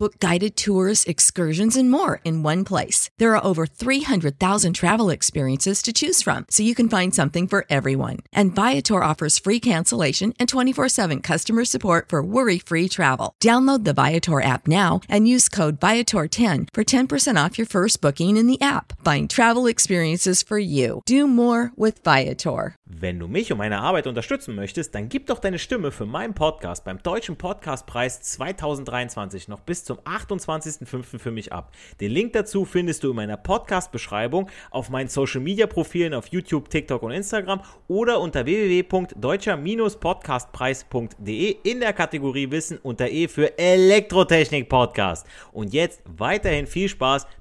Book guided tours, excursions, and more in one place. There are over 300,000 travel experiences to choose from, so you can find something for everyone. And Viator offers free cancellation and 24 7 customer support for worry free travel. Download the Viator app now and use code Viator10 for 10% off your first booking in the app. Find travel experiences for you. Do more with Viator. Wenn du mich und meine Arbeit unterstützen möchtest, dann gib doch deine Stimme für meinen Podcast beim Deutschen Podcastpreis 2023 noch bis zum 28.05. für mich ab. Den Link dazu findest du in meiner Podcast-Beschreibung auf meinen Social-Media-Profilen auf YouTube, TikTok und Instagram oder unter www.deutscher-podcastpreis.de in der Kategorie Wissen unter E für Elektrotechnik Podcast. Und jetzt weiterhin viel Spaß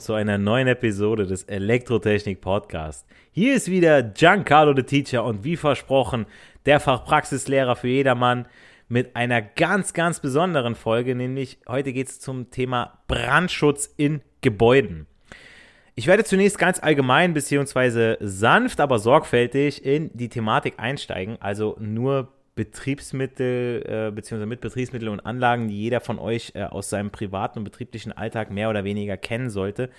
zu einer neuen Episode des Elektrotechnik Podcast. Hier ist wieder Giancarlo the Teacher und wie versprochen der Fachpraxislehrer für jedermann mit einer ganz, ganz besonderen Folge, nämlich heute geht es zum Thema Brandschutz in Gebäuden. Ich werde zunächst ganz allgemein bzw. sanft, aber sorgfältig in die Thematik einsteigen, also nur Betriebsmittel äh, bzw. mit Betriebsmitteln und Anlagen, die jeder von euch äh, aus seinem privaten und betrieblichen Alltag mehr oder weniger kennen sollte.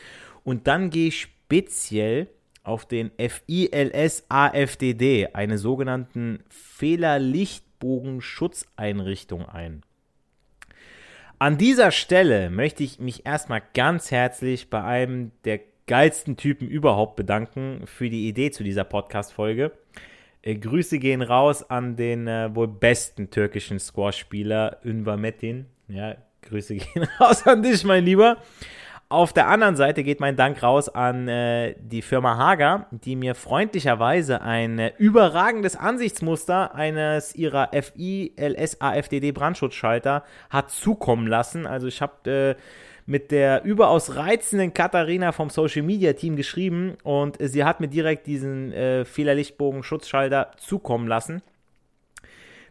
Und dann gehe ich speziell auf den FILS AFDD, eine sogenannten Fehlerlichtbogenschutzeinrichtung ein. An dieser Stelle möchte ich mich erstmal ganz herzlich bei einem der geilsten Typen überhaupt bedanken für die Idee zu dieser Podcast-Folge. Äh, Grüße gehen raus an den äh, wohl besten türkischen Squash-Spieler Ünver Metin. Ja, Grüße gehen raus an dich, mein Lieber. Auf der anderen Seite geht mein Dank raus an äh, die Firma Hager, die mir freundlicherweise ein äh, überragendes Ansichtsmuster eines ihrer FI-LS-AFDD Brandschutzschalter hat zukommen lassen. Also ich habe äh, mit der überaus reizenden Katharina vom Social Media Team geschrieben und sie hat mir direkt diesen äh, Fehlerlichtbogen-Schutzschalter zukommen lassen.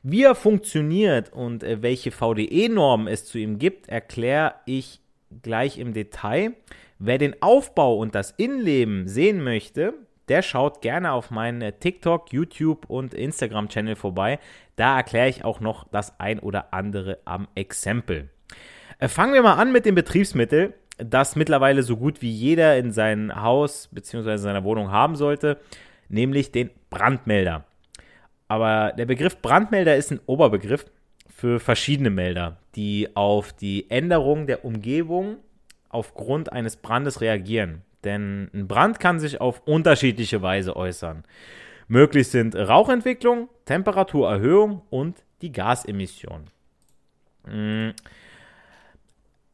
Wie er funktioniert und äh, welche VDE-Normen es zu ihm gibt, erkläre ich gleich im Detail. Wer den Aufbau und das Innenleben sehen möchte, der schaut gerne auf meinen äh, TikTok, YouTube und Instagram-Channel vorbei. Da erkläre ich auch noch das ein oder andere am Exempel. Äh, fangen wir mal an mit dem Betriebsmittel, das mittlerweile so gut wie jeder in seinem Haus bzw. seiner Wohnung haben sollte, nämlich den Brandmelder. Aber der Begriff Brandmelder ist ein Oberbegriff für verschiedene Melder, die auf die Änderung der Umgebung aufgrund eines Brandes reagieren. Denn ein Brand kann sich auf unterschiedliche Weise äußern. Möglich sind Rauchentwicklung, Temperaturerhöhung und die Gasemission.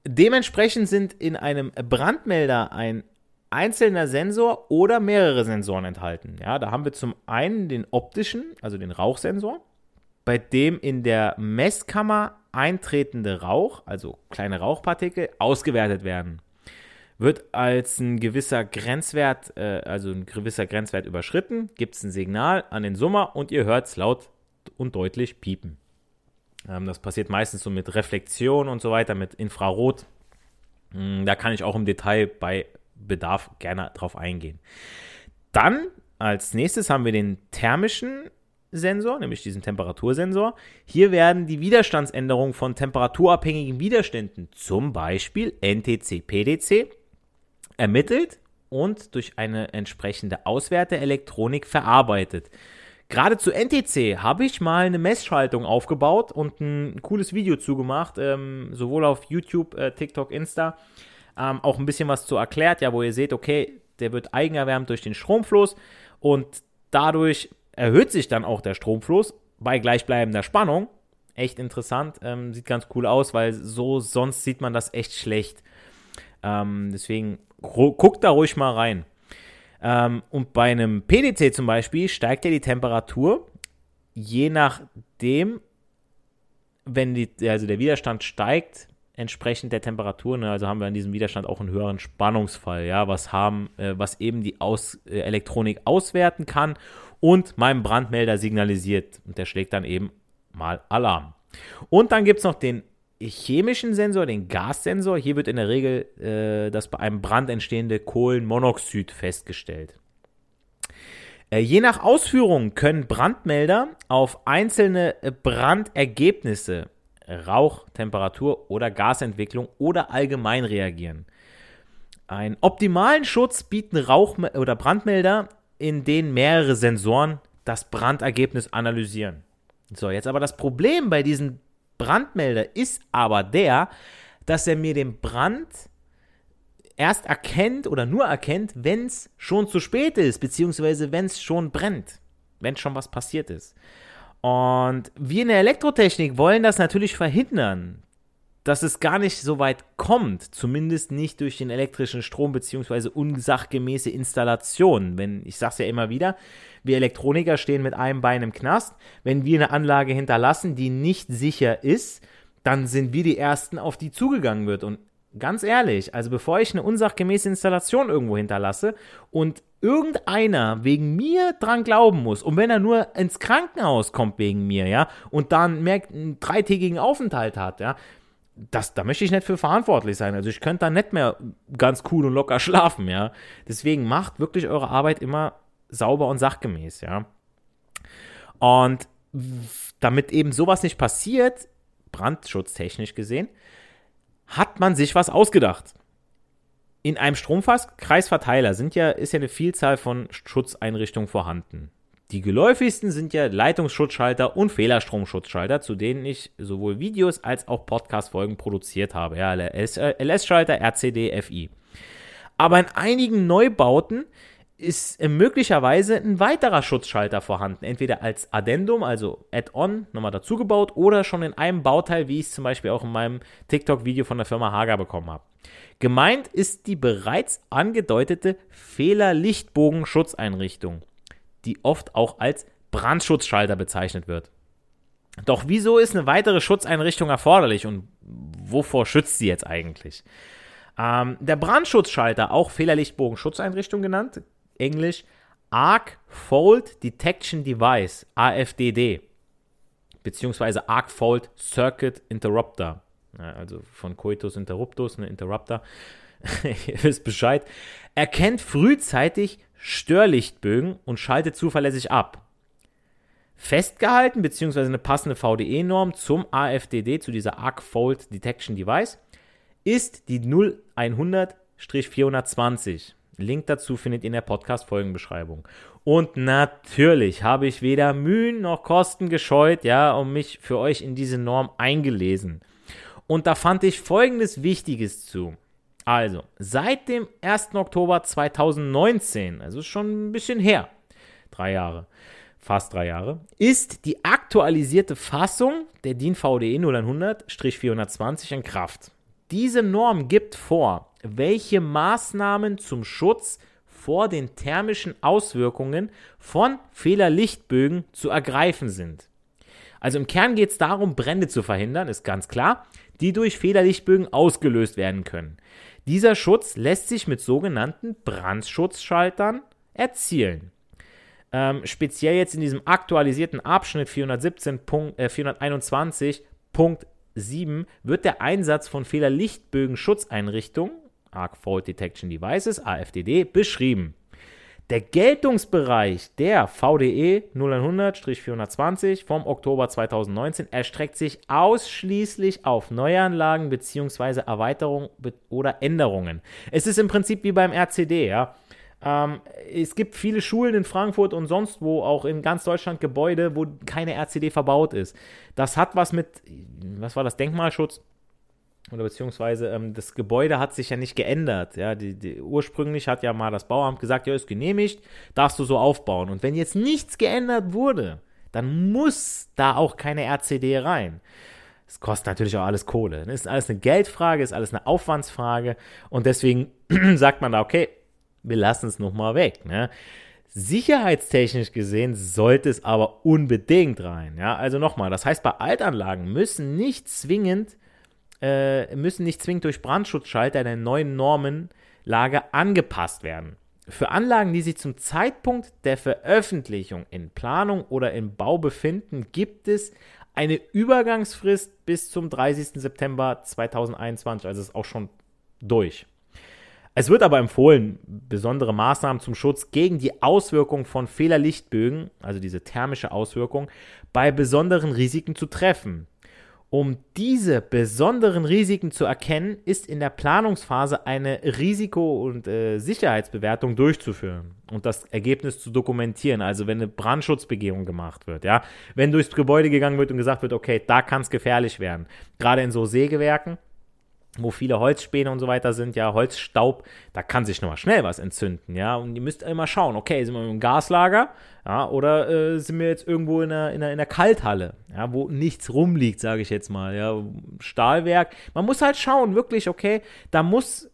Dementsprechend sind in einem Brandmelder ein einzelner Sensor oder mehrere Sensoren enthalten. Ja, da haben wir zum einen den optischen, also den Rauchsensor, bei dem in der Messkammer eintretende Rauch, also kleine Rauchpartikel, ausgewertet werden. Wird als ein gewisser Grenzwert, äh, also ein gewisser Grenzwert überschritten, gibt es ein Signal an den Summer und ihr hört es laut und deutlich piepen. Ähm, das passiert meistens so mit Reflexion und so weiter, mit Infrarot. Hm, da kann ich auch im Detail bei Bedarf gerne drauf eingehen. Dann als nächstes haben wir den thermischen Sensor, nämlich diesen Temperatursensor. Hier werden die Widerstandsänderungen von temperaturabhängigen Widerständen, zum Beispiel NTC, PDC, ermittelt und durch eine entsprechende Auswerteelektronik verarbeitet. Gerade zu NTC habe ich mal eine Messschaltung aufgebaut und ein cooles Video zugemacht, ähm, sowohl auf YouTube, äh, TikTok, Insta, ähm, auch ein bisschen was zu erklärt, ja, wo ihr seht, okay, der wird eigenerwärmt durch den Stromfluss und dadurch erhöht sich dann auch der Stromfluss bei gleichbleibender Spannung. Echt interessant, ähm, sieht ganz cool aus, weil so sonst sieht man das echt schlecht. Ähm, deswegen guckt da ruhig mal rein. Ähm, und bei einem PDC zum Beispiel steigt ja die Temperatur je nachdem, wenn die, also der Widerstand steigt, entsprechend der Temperatur, ne, also haben wir in diesem Widerstand auch einen höheren Spannungsfall, ja, was haben, äh, was eben die Aus, äh, Elektronik auswerten kann und meinem Brandmelder signalisiert. Und der schlägt dann eben mal Alarm. Und dann gibt es noch den chemischen Sensor, den Gassensor. Hier wird in der Regel äh, das bei einem Brand entstehende Kohlenmonoxid festgestellt. Äh, je nach Ausführung können Brandmelder auf einzelne äh, Brandergebnisse, Rauch, Temperatur oder Gasentwicklung oder allgemein reagieren. Einen optimalen Schutz bieten Rauch- oder Brandmelder, in denen mehrere Sensoren das Brandergebnis analysieren. So, jetzt aber das Problem bei diesen Brandmelder ist aber der, dass er mir den Brand erst erkennt oder nur erkennt, wenn es schon zu spät ist, beziehungsweise wenn es schon brennt, wenn schon was passiert ist. Und wir in der Elektrotechnik wollen das natürlich verhindern, dass es gar nicht so weit kommt, zumindest nicht durch den elektrischen Strom beziehungsweise unsachgemäße Installationen. Wenn ich sage es ja immer wieder, wir Elektroniker stehen mit einem Bein im Knast. Wenn wir eine Anlage hinterlassen, die nicht sicher ist, dann sind wir die ersten, auf die zugegangen wird. Und ganz ehrlich, also bevor ich eine unsachgemäße Installation irgendwo hinterlasse und irgendeiner wegen mir dran glauben muss und wenn er nur ins Krankenhaus kommt wegen mir, ja, und dann merkt einen dreitägigen Aufenthalt hat, ja, das, da möchte ich nicht für verantwortlich sein. Also ich könnte da nicht mehr ganz cool und locker schlafen, ja. Deswegen macht wirklich eure Arbeit immer sauber und sachgemäß, ja. Und damit eben sowas nicht passiert, brandschutztechnisch gesehen, hat man sich was ausgedacht. In einem Stromkreisverteiler sind ja, ist ja eine Vielzahl von Schutzeinrichtungen vorhanden. Die geläufigsten sind ja Leitungsschutzschalter und Fehlerstromschutzschalter, zu denen ich sowohl Videos als auch Podcast-Folgen produziert habe. Ja, LS-Schalter, RCD, FI. Aber in einigen Neubauten ist äh, möglicherweise ein weiterer Schutzschalter vorhanden. Entweder als Addendum, also Add-on, nochmal dazugebaut, oder schon in einem Bauteil, wie ich es zum Beispiel auch in meinem TikTok-Video von der Firma Hager bekommen habe. Gemeint ist die bereits angedeutete Fehler-Lichtbogen-Schutzeinrichtung die oft auch als Brandschutzschalter bezeichnet wird. Doch wieso ist eine weitere Schutzeinrichtung erforderlich und wovor schützt sie jetzt eigentlich? Ähm, der Brandschutzschalter, auch Fehlerlichtbogen-Schutzeinrichtung genannt, englisch Arc Fold Detection Device, AFDD, beziehungsweise Arc Fold Circuit Interrupter, also von Coitus Interruptus, eine Interrupter, ihr wisst Bescheid, erkennt frühzeitig Störlichtbögen und schaltet zuverlässig ab. Festgehalten bzw. eine passende VDE-Norm zum AFDD, zu dieser Arc Fold Detection Device, ist die 0100-420. Link dazu findet ihr in der Podcast-Folgenbeschreibung. Und natürlich habe ich weder Mühen noch Kosten gescheut, ja, und mich für euch in diese Norm eingelesen. Und da fand ich folgendes Wichtiges zu. Also, seit dem 1. Oktober 2019, also schon ein bisschen her, drei Jahre, fast drei Jahre, ist die aktualisierte Fassung der DIN VDE 0100-420 in Kraft. Diese Norm gibt vor, welche Maßnahmen zum Schutz vor den thermischen Auswirkungen von Fehlerlichtbögen zu ergreifen sind. Also im Kern geht es darum, Brände zu verhindern, ist ganz klar, die durch Fehlerlichtbögen ausgelöst werden können. Dieser Schutz lässt sich mit sogenannten Brandschutzschaltern erzielen. Ähm, speziell jetzt in diesem aktualisierten Abschnitt 417. Äh, 421.7 wird der Einsatz von Fehlerlichtbögen-Schutzeinrichtungen, Arc Fault Detection Devices, AFDD, beschrieben. Der Geltungsbereich der VDE 0100-420 vom Oktober 2019 erstreckt sich ausschließlich auf Neuanlagen bzw. Erweiterungen oder Änderungen. Es ist im Prinzip wie beim RCD, ja. Ähm, es gibt viele Schulen in Frankfurt und sonst wo, auch in ganz Deutschland Gebäude, wo keine RCD verbaut ist. Das hat was mit, was war das, Denkmalschutz? Oder beziehungsweise ähm, das Gebäude hat sich ja nicht geändert. Ja, die, die, ursprünglich hat ja mal das Bauamt gesagt, ja, ist genehmigt, darfst du so aufbauen. Und wenn jetzt nichts geändert wurde, dann muss da auch keine RCD rein. Es kostet natürlich auch alles Kohle. Das ist alles eine Geldfrage, ist alles eine Aufwandsfrage. Und deswegen sagt man da, okay, wir lassen es nochmal weg. Ne? Sicherheitstechnisch gesehen sollte es aber unbedingt rein. Ja? Also nochmal, das heißt, bei Altanlagen müssen nicht zwingend, äh, müssen nicht zwingend durch Brandschutzschalter der neuen Normenlage angepasst werden. Für Anlagen, die sich zum Zeitpunkt der Veröffentlichung in Planung oder im Bau befinden, gibt es eine Übergangsfrist bis zum 30. September 2021, also ist auch schon durch. Es wird aber empfohlen, besondere Maßnahmen zum Schutz gegen die Auswirkung von Fehlerlichtbögen, also diese thermische Auswirkung, bei besonderen Risiken zu treffen. Um diese besonderen Risiken zu erkennen, ist in der Planungsphase eine Risiko- und äh, Sicherheitsbewertung durchzuführen und das Ergebnis zu dokumentieren. Also wenn eine Brandschutzbegehung gemacht wird, ja, wenn durchs Gebäude gegangen wird und gesagt wird, okay, da kann es gefährlich werden. Gerade in so Sägewerken, wo viele Holzspäne und so weiter sind, ja, Holzstaub, da kann sich nochmal schnell was entzünden, ja, und ihr müsst immer schauen, okay, sind wir im Gaslager, ja, oder äh, sind wir jetzt irgendwo in einer, in, einer, in einer Kalthalle, ja, wo nichts rumliegt, sage ich jetzt mal, ja, Stahlwerk, man muss halt schauen, wirklich, okay, da muss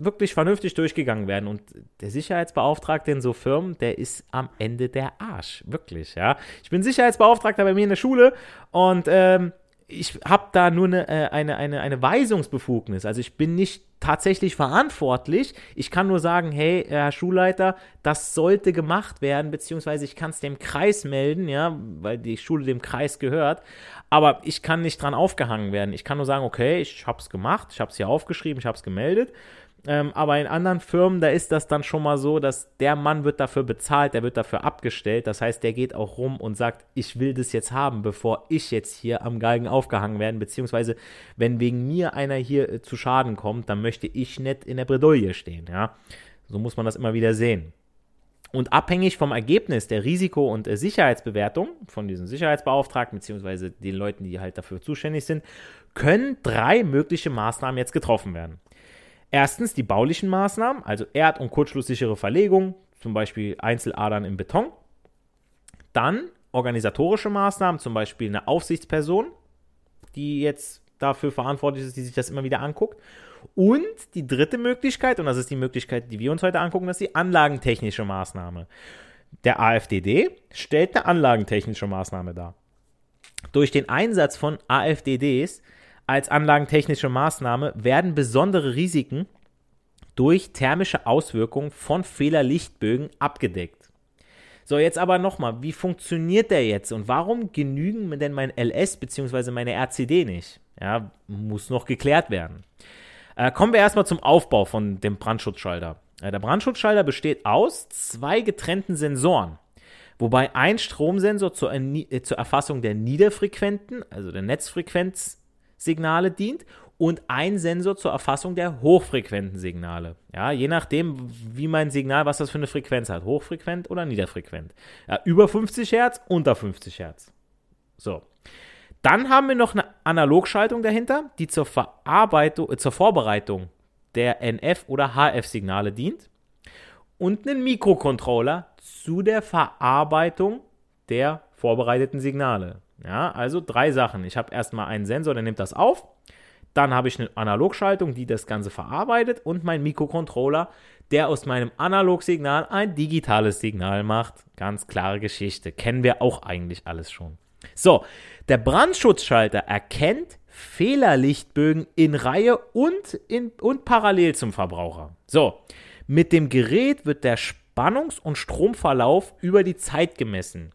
wirklich vernünftig durchgegangen werden. Und der Sicherheitsbeauftragte in so Firmen, der ist am Ende der Arsch, wirklich, ja. Ich bin Sicherheitsbeauftragter bei mir in der Schule und, ähm, ich habe da nur eine, äh, eine, eine, eine Weisungsbefugnis. Also ich bin nicht tatsächlich verantwortlich. Ich kann nur sagen, hey, Herr Schulleiter, das sollte gemacht werden, beziehungsweise ich kann es dem Kreis melden, ja, weil die Schule dem Kreis gehört. Aber ich kann nicht dran aufgehangen werden. Ich kann nur sagen, okay, ich habe es gemacht, ich habe es hier aufgeschrieben, ich habe es gemeldet. Ähm, aber in anderen Firmen, da ist das dann schon mal so, dass der Mann wird dafür bezahlt, der wird dafür abgestellt. Das heißt, der geht auch rum und sagt, ich will das jetzt haben, bevor ich jetzt hier am Galgen aufgehangen werde. Beziehungsweise, wenn wegen mir einer hier äh, zu Schaden kommt, dann möchte ich nicht in der Bredouille stehen. Ja? So muss man das immer wieder sehen. Und abhängig vom Ergebnis der Risiko- und äh, Sicherheitsbewertung von diesen Sicherheitsbeauftragten, beziehungsweise den Leuten, die halt dafür zuständig sind, können drei mögliche Maßnahmen jetzt getroffen werden. Erstens die baulichen Maßnahmen, also erd- und kurzschlusssichere Verlegung, zum Beispiel Einzeladern im Beton. Dann organisatorische Maßnahmen, zum Beispiel eine Aufsichtsperson, die jetzt dafür verantwortlich ist, die sich das immer wieder anguckt. Und die dritte Möglichkeit, und das ist die Möglichkeit, die wir uns heute angucken, das ist die anlagentechnische Maßnahme. Der AFDD stellt eine anlagentechnische Maßnahme dar. Durch den Einsatz von AFDDs als anlagentechnische Maßnahme werden besondere Risiken durch thermische Auswirkungen von Fehlerlichtbögen abgedeckt. So, jetzt aber nochmal, wie funktioniert der jetzt und warum genügen denn mein LS bzw. meine RCD nicht? Ja, muss noch geklärt werden. Äh, kommen wir erstmal zum Aufbau von dem Brandschutzschalter. Äh, der Brandschutzschalter besteht aus zwei getrennten Sensoren, wobei ein Stromsensor zur, äh, zur Erfassung der niederfrequenten, also der Netzfrequenz Signale dient und ein Sensor zur Erfassung der hochfrequenten Signale. Ja, je nachdem, wie mein Signal, was das für eine Frequenz hat, hochfrequent oder niederfrequent. Ja, über 50 Hertz, unter 50 Hertz. So. Dann haben wir noch eine Analogschaltung dahinter, die zur, Verarbeitung, äh, zur Vorbereitung der NF- oder HF-Signale dient. Und einen Mikrocontroller zu der Verarbeitung der vorbereiteten Signale. Ja, also drei Sachen. Ich habe erstmal einen Sensor, der nimmt das auf. Dann habe ich eine Analogschaltung, die das Ganze verarbeitet und mein Mikrocontroller, der aus meinem Analogsignal ein digitales Signal macht. Ganz klare Geschichte. Kennen wir auch eigentlich alles schon. So, der Brandschutzschalter erkennt Fehlerlichtbögen in Reihe und, in, und parallel zum Verbraucher. So, mit dem Gerät wird der Spannungs- und Stromverlauf über die Zeit gemessen.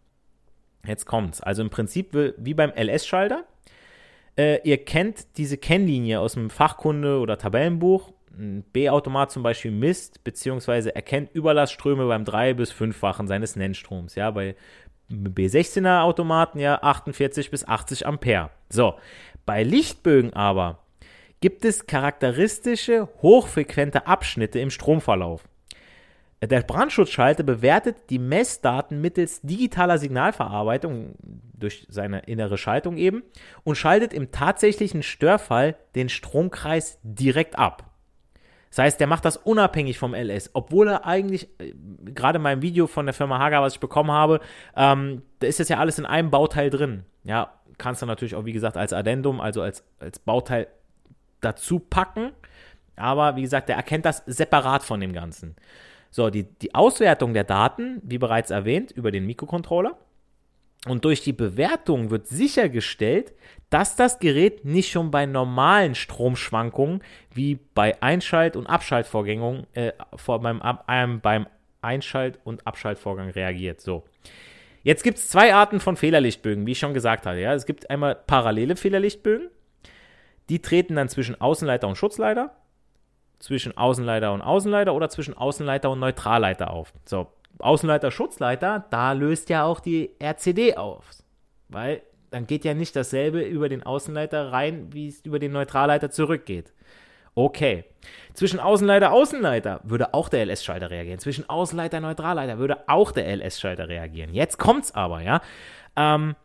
Jetzt kommt's. Also im Prinzip wie beim LS-Schalter. Äh, ihr kennt diese Kennlinie aus dem Fachkunde- oder Tabellenbuch. Ein B-Automat zum Beispiel misst bzw. erkennt Überlastströme beim 3- bis 5-fachen seines Nennstroms. Ja, bei B16er Automaten ja 48 bis 80 Ampere. So, bei Lichtbögen aber gibt es charakteristische hochfrequente Abschnitte im Stromverlauf. Der Brandschutzschalter bewertet die Messdaten mittels digitaler Signalverarbeitung durch seine innere Schaltung eben und schaltet im tatsächlichen Störfall den Stromkreis direkt ab. Das heißt, der macht das unabhängig vom LS, obwohl er eigentlich, äh, gerade in meinem Video von der Firma Hager, was ich bekommen habe, ähm, da ist das ja alles in einem Bauteil drin. Ja, kannst du natürlich auch, wie gesagt, als Addendum, also als, als Bauteil dazu packen. Aber wie gesagt, der erkennt das separat von dem Ganzen. So, die, die Auswertung der Daten, wie bereits erwähnt, über den Mikrocontroller. Und durch die Bewertung wird sichergestellt, dass das Gerät nicht schon bei normalen Stromschwankungen wie bei Einschalt- und Abschaltvorgängen äh, vor, beim, ähm, beim Einschalt- und Abschaltvorgang reagiert. So. Jetzt gibt es zwei Arten von Fehlerlichtbögen, wie ich schon gesagt hatte. Ja. Es gibt einmal parallele Fehlerlichtbögen. Die treten dann zwischen Außenleiter und Schutzleiter, zwischen Außenleiter und Außenleiter oder zwischen Außenleiter und Neutralleiter auf. So, Außenleiter, Schutzleiter, da löst ja auch die RCD auf. Weil dann geht ja nicht dasselbe über den Außenleiter rein, wie es über den Neutralleiter zurückgeht. Okay. Zwischen Außenleiter, Außenleiter würde auch der LS-Schalter reagieren. Zwischen Außenleiter, Neutralleiter würde auch der LS-Schalter reagieren. Jetzt kommt's aber, ja. Ähm,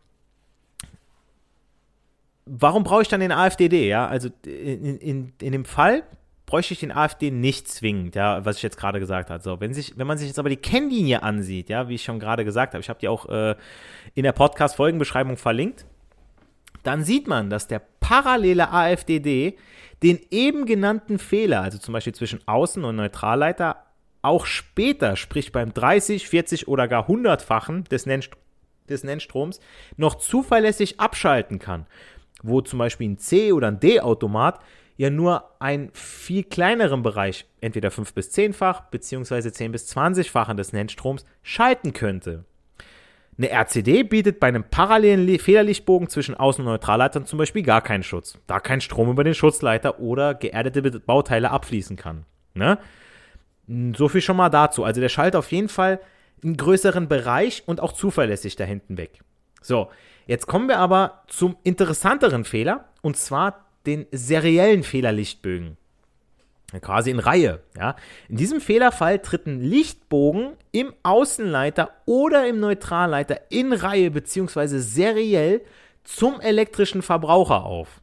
warum brauche ich dann den AFDD, ja? Also in, in, in dem Fall bräuchte ich den AfD nicht zwingend, ja, was ich jetzt gerade gesagt habe. So, wenn, sich, wenn man sich jetzt aber die Kennlinie ansieht, ja, wie ich schon gerade gesagt habe, ich habe die auch äh, in der Podcast-Folgenbeschreibung verlinkt, dann sieht man, dass der parallele AFDD den eben genannten Fehler, also zum Beispiel zwischen Außen- und Neutralleiter, auch später, sprich beim 30, 40 oder gar 100-fachen des, Nennst des Nennstroms, noch zuverlässig abschalten kann, wo zum Beispiel ein C- oder ein D-Automat ja nur einen viel kleineren Bereich, entweder 5- bis 10-fach beziehungsweise 10- bis 20-fachen des Nennstroms, schalten könnte. Eine RCD bietet bei einem parallelen Federlichtbogen zwischen Außen- und Neutralleitern zum Beispiel gar keinen Schutz, da kein Strom über den Schutzleiter oder geerdete Bauteile abfließen kann. Ne? So viel schon mal dazu. Also der schaltet auf jeden Fall einen größeren Bereich und auch zuverlässig da hinten weg. So, jetzt kommen wir aber zum interessanteren Fehler und zwar den seriellen Fehlerlichtbögen. Quasi in Reihe. Ja. In diesem Fehlerfall tritt ein Lichtbogen im Außenleiter oder im Neutralleiter in Reihe bzw. seriell zum elektrischen Verbraucher auf.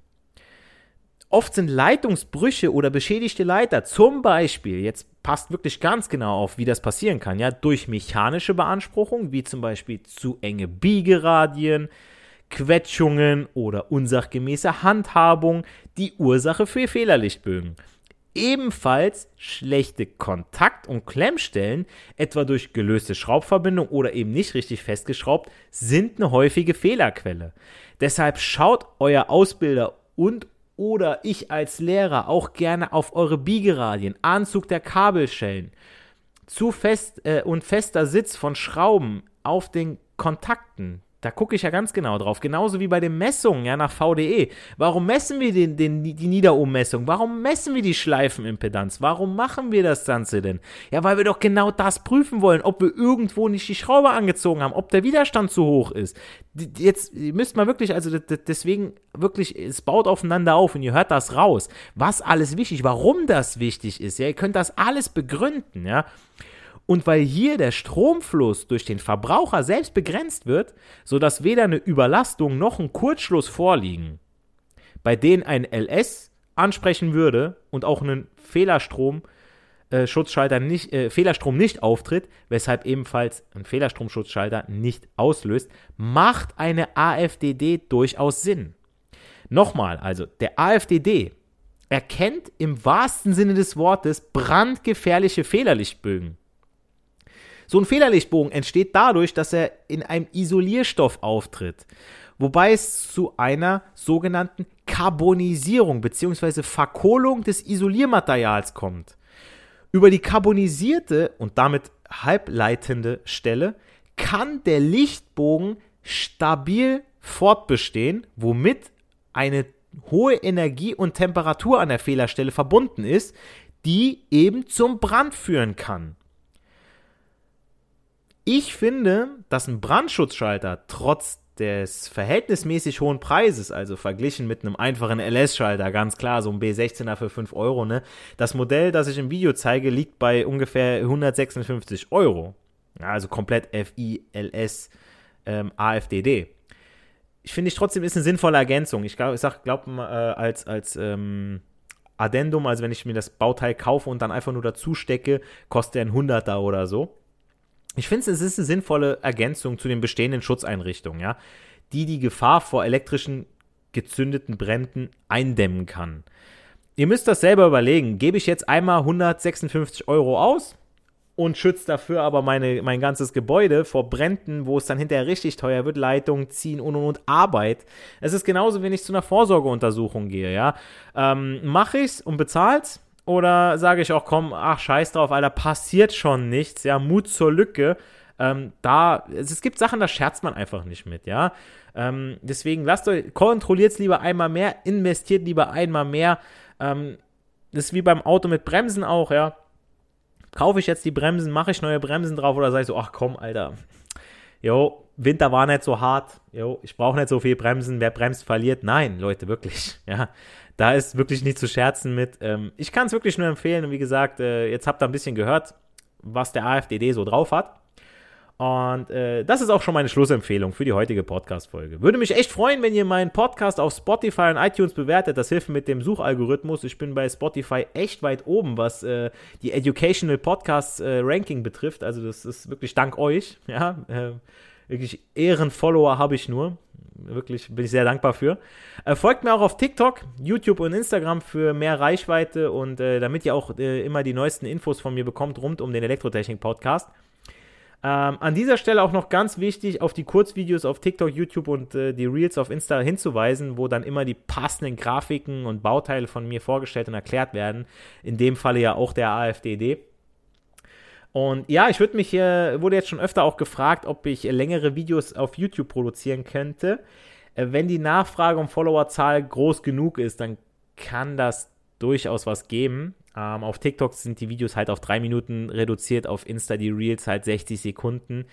Oft sind Leitungsbrüche oder beschädigte Leiter, zum Beispiel, jetzt passt wirklich ganz genau auf, wie das passieren kann, ja, durch mechanische Beanspruchung, wie zum Beispiel zu enge Biegeradien, Quetschungen oder unsachgemäße Handhabung die Ursache für Fehlerlichtbögen. Ebenfalls schlechte Kontakt- und Klemmstellen, etwa durch gelöste Schraubverbindung oder eben nicht richtig festgeschraubt, sind eine häufige Fehlerquelle. Deshalb schaut euer Ausbilder und oder ich als Lehrer auch gerne auf eure Biegeradien, Anzug der Kabelschellen, zu fest äh, und fester Sitz von Schrauben auf den Kontakten, da gucke ich ja ganz genau drauf. Genauso wie bei den Messungen ja, nach VDE. Warum messen wir den, den, die Niederummessung? Warum messen wir die Schleifenimpedanz? Warum machen wir das Ganze denn? Ja, weil wir doch genau das prüfen wollen, ob wir irgendwo nicht die Schraube angezogen haben, ob der Widerstand zu hoch ist. Jetzt müsst mal wirklich, also deswegen wirklich, es baut aufeinander auf und ihr hört das raus. Was alles wichtig, warum das wichtig ist. Ja, ihr könnt das alles begründen, ja. Und weil hier der Stromfluss durch den Verbraucher selbst begrenzt wird, sodass weder eine Überlastung noch ein Kurzschluss vorliegen, bei denen ein LS ansprechen würde und auch einen Fehlerstrom äh, Schutzschalter nicht, äh, Fehlerstrom nicht auftritt, weshalb ebenfalls ein Fehlerstromschutzschalter nicht auslöst, macht eine AFDD durchaus Sinn. Nochmal, also der AFDD erkennt im wahrsten Sinne des Wortes brandgefährliche Fehlerlichtbögen. So ein Fehlerlichtbogen entsteht dadurch, dass er in einem Isolierstoff auftritt, wobei es zu einer sogenannten Carbonisierung bzw. Verkohlung des Isoliermaterials kommt. Über die carbonisierte und damit halbleitende Stelle kann der Lichtbogen stabil fortbestehen, womit eine hohe Energie und Temperatur an der Fehlerstelle verbunden ist, die eben zum Brand führen kann. Ich finde, dass ein Brandschutzschalter trotz des verhältnismäßig hohen Preises, also verglichen mit einem einfachen LS-Schalter, ganz klar, so ein B16er für 5 Euro, ne? Das Modell, das ich im Video zeige, liegt bei ungefähr 156 Euro. Also komplett FI, LS, ähm, AFDD. Ich finde ich trotzdem ist eine sinnvolle Ergänzung. Ich glaube, ich sag, glaub, äh, als, als ähm, Addendum, also wenn ich mir das Bauteil kaufe und dann einfach nur dazu stecke, kostet er ein Hunderter oder so. Ich finde, es ist eine sinnvolle Ergänzung zu den bestehenden Schutzeinrichtungen, ja, die die Gefahr vor elektrischen gezündeten Bränden eindämmen kann. Ihr müsst das selber überlegen. Gebe ich jetzt einmal 156 Euro aus und schützt dafür aber meine, mein ganzes Gebäude vor Bränden, wo es dann hinterher richtig teuer wird, Leitungen ziehen und und und Arbeit. Es ist genauso, wenn ich zu einer Vorsorgeuntersuchung gehe, ja. Ähm, Mache ich's und bezahl's? Oder sage ich auch, komm, ach, scheiß drauf, Alter, passiert schon nichts, ja, Mut zur Lücke. Ähm, da, es, gibt Sachen, da scherzt man einfach nicht mit, ja. Ähm, deswegen lasst euch, kontrolliert es lieber einmal mehr, investiert lieber einmal mehr. Ähm, das ist wie beim Auto mit Bremsen auch, ja kaufe ich jetzt die Bremsen, mache ich neue Bremsen drauf oder sage ich so, ach komm, Alter, jo, Winter war nicht so hart, jo, ich brauche nicht so viel Bremsen, wer bremst, verliert. Nein, Leute, wirklich, ja, da ist wirklich nicht zu scherzen mit. Ähm, ich kann es wirklich nur empfehlen und wie gesagt, äh, jetzt habt ihr ein bisschen gehört, was der AfDD so drauf hat. Und äh, das ist auch schon meine Schlussempfehlung für die heutige Podcast-Folge. Würde mich echt freuen, wenn ihr meinen Podcast auf Spotify und iTunes bewertet. Das hilft mit dem Suchalgorithmus. Ich bin bei Spotify echt weit oben, was äh, die Educational Podcast äh, Ranking betrifft. Also das ist wirklich dank euch. Ja, äh, wirklich Ehrenfollower habe ich nur. Wirklich bin ich sehr dankbar für. Äh, folgt mir auch auf TikTok, YouTube und Instagram für mehr Reichweite und äh, damit ihr auch immer die neuesten Infos von mir bekommt rund um den Elektrotechnik-Podcast. Ähm, an dieser Stelle auch noch ganz wichtig, auf die Kurzvideos auf TikTok, YouTube und äh, die Reels auf Insta hinzuweisen, wo dann immer die passenden Grafiken und Bauteile von mir vorgestellt und erklärt werden. In dem Falle ja auch der AfDD. Und ja, ich würde mich hier, wurde jetzt schon öfter auch gefragt, ob ich längere Videos auf YouTube produzieren könnte. Äh, wenn die Nachfrage um Followerzahl groß genug ist, dann kann das durchaus was geben. Ähm, auf TikTok sind die Videos halt auf drei Minuten reduziert, auf Insta die Reels halt 60 Sekunden.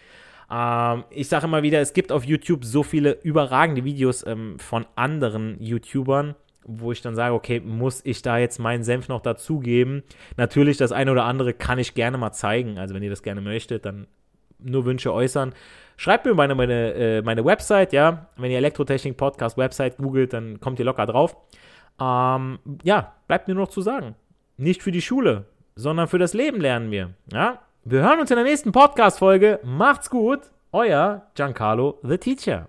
Ähm, ich sage immer wieder, es gibt auf YouTube so viele überragende Videos ähm, von anderen YouTubern, wo ich dann sage, okay, muss ich da jetzt meinen Senf noch dazugeben? Natürlich, das eine oder andere kann ich gerne mal zeigen. Also wenn ihr das gerne möchtet, dann nur Wünsche äußern. Schreibt mir meine, meine, äh, meine Website, ja. Wenn ihr Elektrotechnik Podcast Website googelt, dann kommt ihr locker drauf. Ähm, ja, bleibt mir nur noch zu sagen. Nicht für die Schule, sondern für das Leben lernen wir. Ja? Wir hören uns in der nächsten Podcast-Folge. Macht's gut. Euer Giancarlo the Teacher.